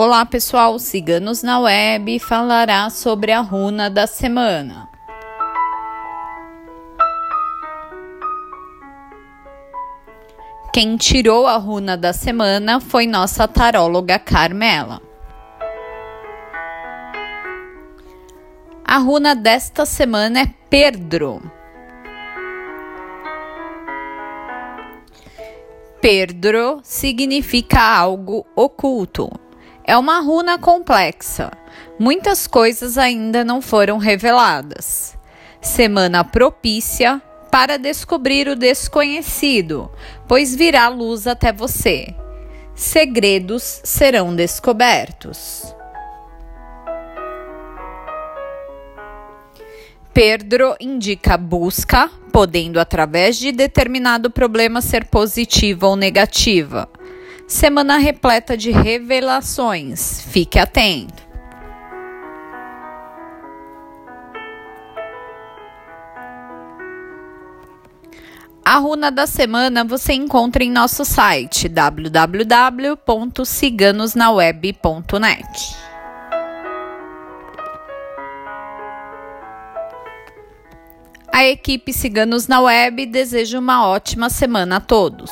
Olá pessoal, Ciganos na Web falará sobre a runa da semana. Quem tirou a runa da semana foi nossa taróloga Carmela. A runa desta semana é Pedro. Pedro significa algo oculto é uma runa complexa. Muitas coisas ainda não foram reveladas. Semana propícia para descobrir o desconhecido, pois virá luz até você. Segredos serão descobertos. Pedro indica busca, podendo através de determinado problema ser positiva ou negativa. Semana repleta de revelações. Fique atento. A runa da semana você encontra em nosso site www.ciganosnaweb.net. A equipe Ciganos na Web deseja uma ótima semana a todos.